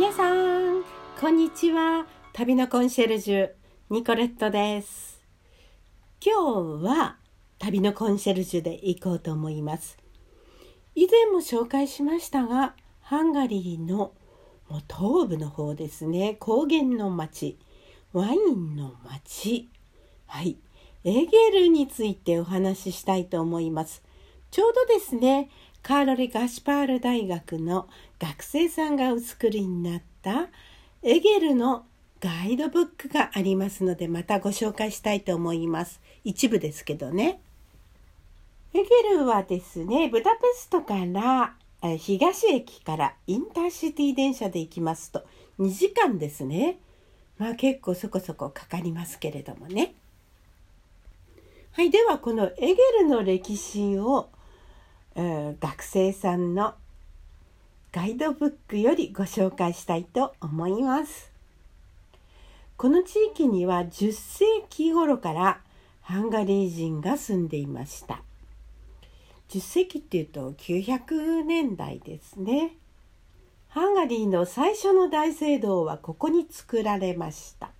皆さんこんにちは。旅のコンシェルジュニコレットです。今日は旅のコンシェルジュで行こうと思います。以前も紹介しましたがハンガリーのもう東部の方ですね。高原の町ワインの町はい。エゲルについてお話ししたいと思います。ちょうどですねカーロリ・ガシパール大学の学生さんがお作りになったエゲルのガイドブックがありますのでまたご紹介したいと思います。一部ですけどね。エゲルはですね、ブダペストから東駅からインターシティ電車で行きますと2時間ですね。まあ結構そこそこかかりますけれどもね。はい、ではこのエゲルの歴史を学生さんのガイドブックよりご紹介したいと思います。この地域には10世紀頃からハンガリー人が住んでいました。10世紀っていうと900年代ですね。ハンガリーの最初の大聖堂はここに作られました。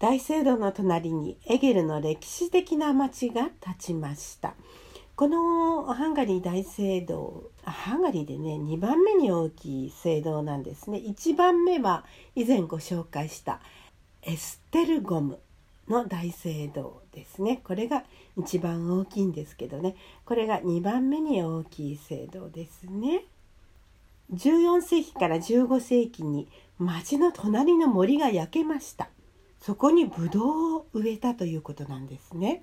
大聖堂の隣にエゲルの歴史的な町が立ちました。このハンガリー大聖堂ハンガリーでね2番目に大きい聖堂なんですね。1番目は以前ご紹介したエステルゴムの大聖堂ですね。これが一番大きいんですけどね。これが2番目に大きい聖堂ですね。14世紀から15世紀に町の隣の森が焼けました。そこにブドウを植えたということなんですね。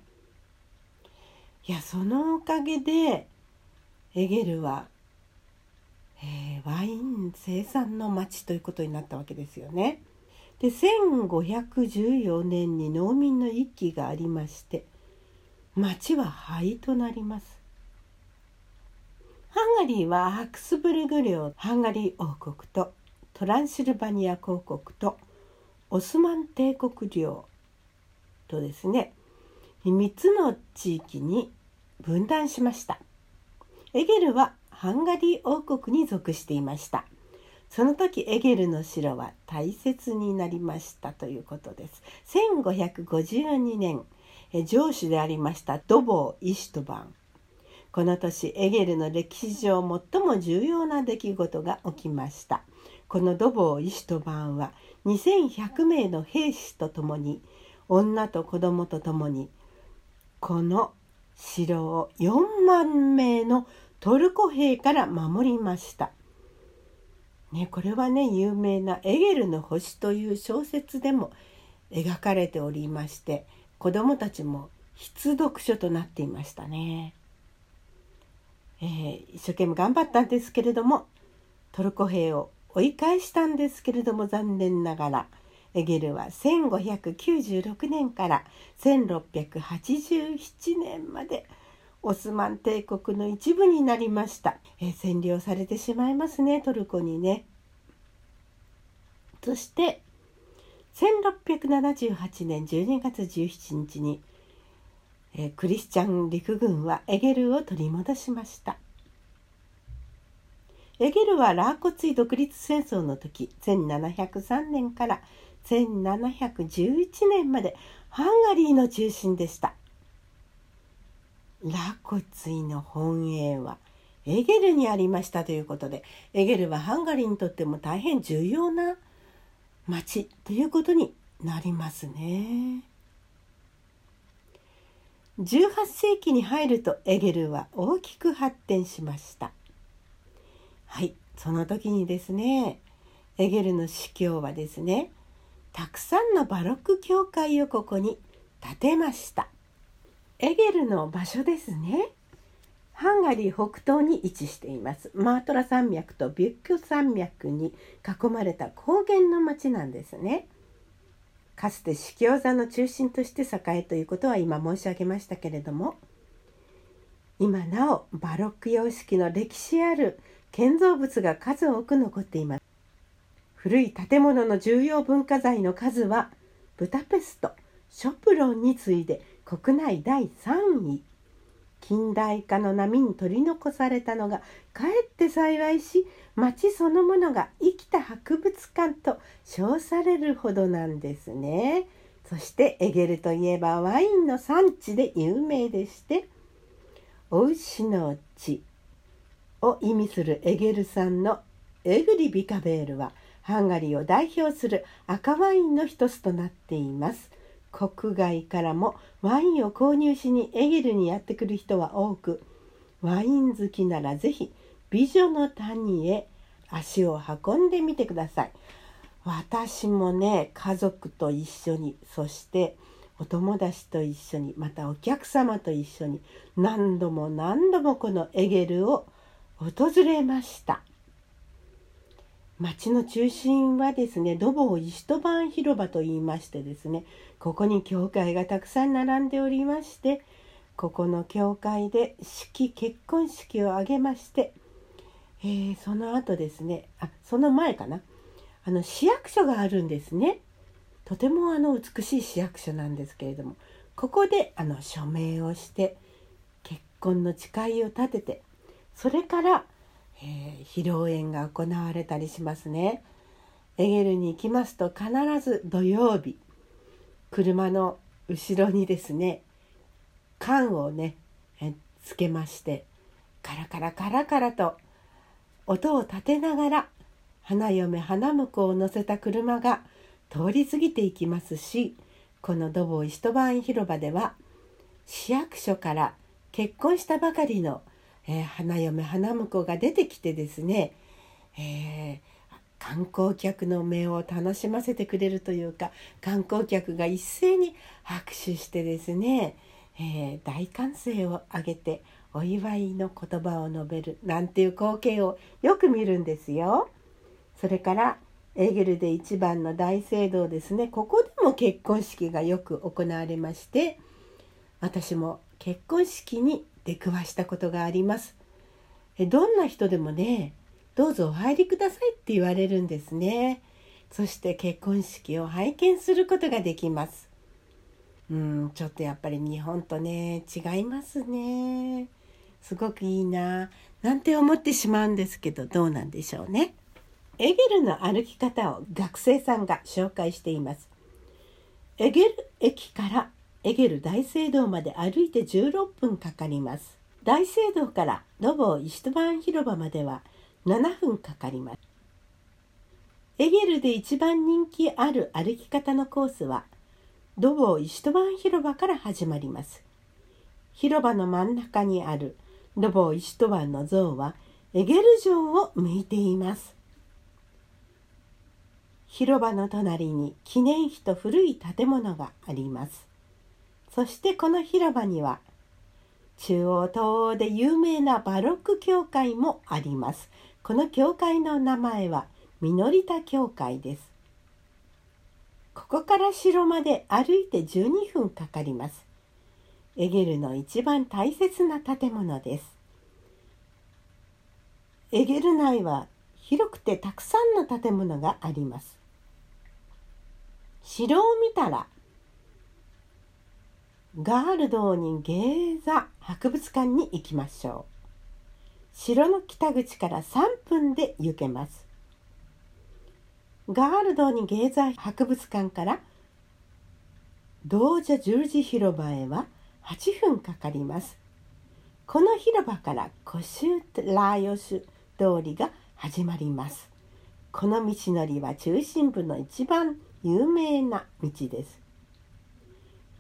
いやそのおかげでエゲルは、えー、ワイン生産の町ということになったわけですよね。で1514年に農民の一揆がありまして町は灰となります。ハンガリーはハクスブルグ領ハンガリー王国とトランシルバニア公国とオスマン帝国領とですね3つの地域に分断しました。エゲルはハンガリー王国に属していました。その時エゲルの城は大切になりましたということです。1552年城主でありましたドボー・イシュトバン。この年エゲルの歴史上最も重要な出来事が起きました。このドボー・イシュトバンは2100名の兵士と共に女と子供と共にこの城を4万名のトルコ兵から守りました。ね、これはね有名な「エゲルの星」という小説でも描かれておりまして子どもたちも必読書となっていましたね。えー、一生懸命頑張ったんですけれどもトルコ兵を追い返したんですけれども残念ながらエゲルは1596年から1687年までオスマン帝国の一部になりました、え、占領されてしまいますねトルコにね。そして1678年12月17日に、え、クリスチャン陸軍はエゲルを取り戻しました。エゲルはラーコツィ独立戦争の時1703年から1711年までハンガリーの中心でしたラコツィの本営はエゲルにありましたということでエゲルはハンガリーにとっても大変重要な町ということになりますね。18世紀に入るとエゲルは大きく発展しました。はいその時にですねエゲルの司教はですねたくさんのバロック教会をここに建てました。エゲルの場所ですね。ハンガリー北東に位置しています。マートラ山脈とビュッキョ山脈に囲まれた高原の町なんですね。かつて司教座の中心として栄えということは今申し上げましたけれども今なおバロック様式の歴史ある建造物が数多く残っています。古い建物の重要文化財の数はブダペストショプロンに次いで国内第3位近代化の波に取り残されたのがかえって幸いし町そのものが生きた博物館と称されるほどなんですね。そしてエゲルといえばワインの産地で有名でしてお牛の地を意味するエゲル産のエグリビカベールはハンガリーを代表する赤ワインの一つとなっています。国外からもワインを購入しにエゲルにやってくる人は多くワイン好きなら是非美女の谷へ足を運んでみてください。私もね家族と一緒にそしてお友達と一緒にまたお客様と一緒に何度も何度もこのエゲルを訪れました町の中心はですねドボーイシトバン広場と言いましてですねここに教会がたくさん並んでおりましてここの教会で式結婚式を挙げまして、えー、その後ですねあその前かなあの市役所があるんですね。とてもあの美しい市役所なんですけれどもここであの署名をして結婚の誓いを立ててそれから、えー、披露宴が行われたりしますね。エゲルに行きますと必ず土曜日車の後ろにですね缶をねつけましてカラカラカラカラと音を立てながら花嫁花婿を乗せた車が通り過ぎていきますしこの土房一晩広場では市役所から結婚したばかりの、えー、花嫁花婿が出てきてですね、えー、観光客の目を楽しませてくれるというか観光客が一斉に拍手してですね、えー、大歓声を上げてお祝いの言葉を述べるなんていう光景をよく見るんですよ。それからエーゲルで一番の大聖堂ですねここでも結婚式がよく行われまして私も結婚式に出くわしたことがあります。どんな人でもねどうぞお入りくださいって言われるんですね。そして結婚式を拝見することができます。うんちょっとやっぱり日本とね違いますね。すごくいいな。なんて思ってしまうんですけどどうなんでしょうね。エゲルの歩き方を学生さんが紹介しています。エゲル駅からエゲル大聖堂まで歩いて16分かかります。大聖堂からロボーイシュトバン広場までは7分かかります。エゲルで一番人気ある歩き方のコースはドボーイシュトバン広場から始まります。広場の真ん中にあるドボーイシュトバンの像はエゲル城を向いています。広場の隣に記念碑と古い建物があります。そしてこの広場には中央東欧で有名なバロック教会もあります。この教会の名前はミノリタ教会です。ここから城まで歩いて12分かかります。エゲルの一番大切な建物です。エゲル内は広くてたくさんの建物があります。城を見たらガールドーニゲーザ博物館に行きましょう。城の北口から3分で行けます。ガールドーニゲーザ博物館からドージャ十字広場へは8分かかります。この広場からコシューラーヨシュ通りが始まります。この道のりは中心部の一番有名な道です。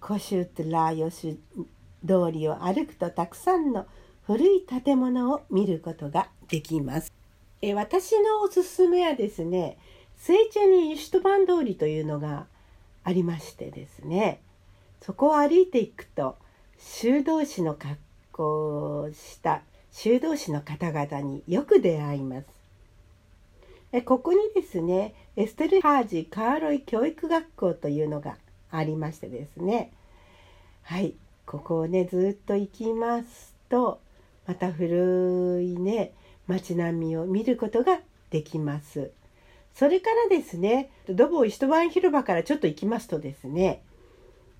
コシュトラーヨシュ通りを歩くとたくさんの古い建物を見ることができます。え私のおすすめはですね、聖茶にユシュトバン通りというのがありましてですね、そこを歩いていくと修道士の格好をした修道士の方々によく出会います。えここにですねエステルハージカーロイ教育学校というのがありましてですね。はい。ここをねずっと行きますとまた古いね街並みを見ることができます。それからですね、ドボ一晩広場からちょっと行きますとですね、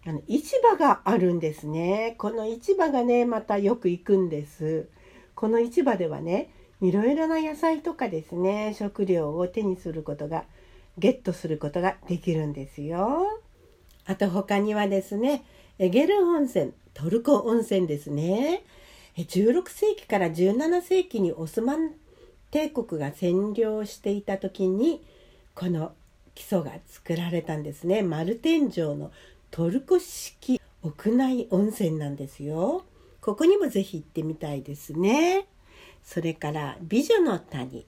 あの市場があるんですね。この市場がねまたよく行くんです。この市場ではねいろいろな野菜とかですね食料を手にすることがゲットすることができるんですよ。あと他にはですねゲル温泉トルコ温泉ですね。16世紀から17世紀にオスマン帝国が占領していた時にこの基礎が作られたんですね。丸天井のトルコ式屋内温泉なんですよ。ここにもぜひ行ってみたいですね。それから美女の谷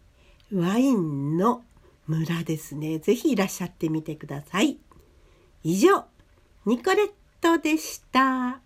ワインの村ですね。ぜひいらっしゃってみてください。以上ニコレットでした。